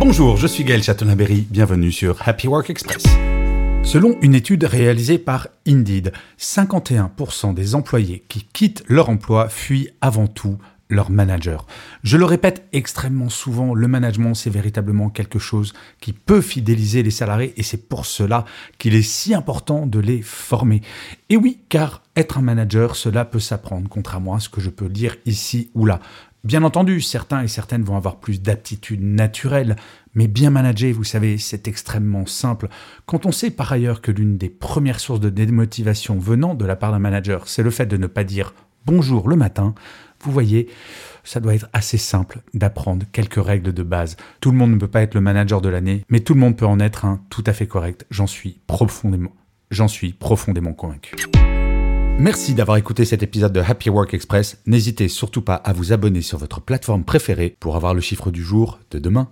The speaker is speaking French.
Bonjour, je suis Gaël Chatonaberry, bienvenue sur Happy Work Express. Selon une étude réalisée par Indeed, 51% des employés qui quittent leur emploi fuient avant tout leur manager. Je le répète extrêmement souvent, le management, c'est véritablement quelque chose qui peut fidéliser les salariés et c'est pour cela qu'il est si important de les former. Et oui, car être un manager, cela peut s'apprendre, contrairement à ce que je peux dire ici ou là. Bien entendu, certains et certaines vont avoir plus d'aptitudes naturelles, mais bien manager, vous savez, c'est extrêmement simple. Quand on sait par ailleurs que l'une des premières sources de démotivation venant de la part d'un manager, c'est le fait de ne pas dire bonjour le matin, vous voyez, ça doit être assez simple d'apprendre quelques règles de base. Tout le monde ne peut pas être le manager de l'année, mais tout le monde peut en être un tout à fait correct. J'en suis profondément, j'en suis profondément convaincu. Merci d'avoir écouté cet épisode de Happy Work Express. N'hésitez surtout pas à vous abonner sur votre plateforme préférée pour avoir le chiffre du jour de demain.